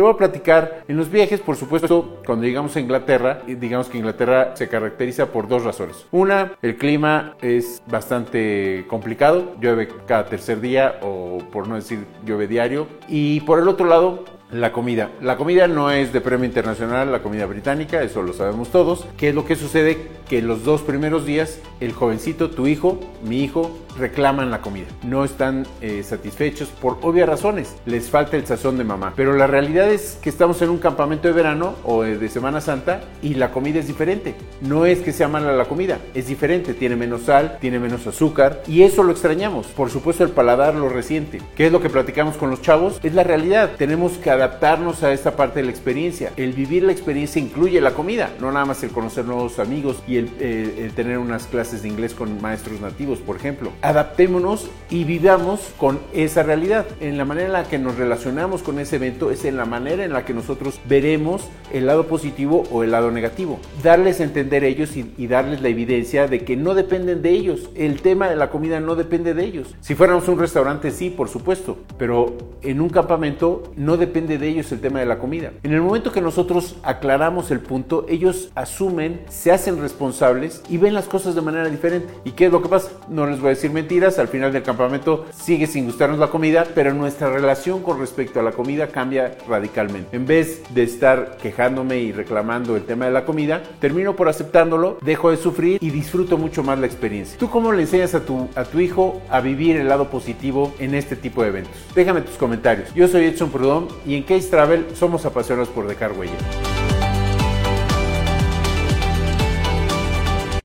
Te voy a platicar en los viajes, por supuesto, cuando llegamos a Inglaterra, digamos que Inglaterra se caracteriza por dos razones. Una, el clima es bastante complicado, llueve cada tercer día o por no decir llueve diario. Y por el otro lado, la comida. La comida no es de premio internacional, la comida británica, eso lo sabemos todos. ¿Qué es lo que sucede? Que los dos primeros días el jovencito, tu hijo, mi hijo, reclaman la comida. No están eh, satisfechos por obvias razones. Les falta el sazón de mamá. Pero la realidad es que estamos en un campamento de verano o de Semana Santa y la comida es diferente. No es que sea mala la comida, es diferente. Tiene menos sal, tiene menos azúcar y eso lo extrañamos. Por supuesto el paladar lo resiente. ¿Qué es lo que platicamos con los chavos? Es la realidad. Tenemos que adaptarnos a esta parte de la experiencia. El vivir la experiencia incluye la comida, no nada más el conocer nuevos amigos y el, el tener unas clases de inglés con maestros nativos, por ejemplo. Adaptémonos y vivamos con esa realidad. En la manera en la que nos relacionamos con ese evento es en la manera en la que nosotros veremos el lado positivo o el lado negativo. Darles a entender ellos y, y darles la evidencia de que no dependen de ellos. El tema de la comida no depende de ellos. Si fuéramos un restaurante, sí, por supuesto, pero en un campamento no depende de ellos el tema de la comida. En el momento que nosotros aclaramos el punto, ellos asumen, se hacen responsables y ven las cosas de manera diferente. ¿Y qué es lo que pasa? No les voy a decir mentiras, al final del campamento sigue sin gustarnos la comida, pero nuestra relación con respecto a la comida cambia radicalmente. En vez de estar quejándome y reclamando el tema de la comida, termino por aceptándolo, dejo de sufrir y disfruto mucho más la experiencia. ¿Tú cómo le enseñas a tu, a tu hijo a vivir el lado positivo en este tipo de eventos? Déjame tus comentarios. Yo soy Edson Prudón y en Case Travel somos apasionados por dejar huella.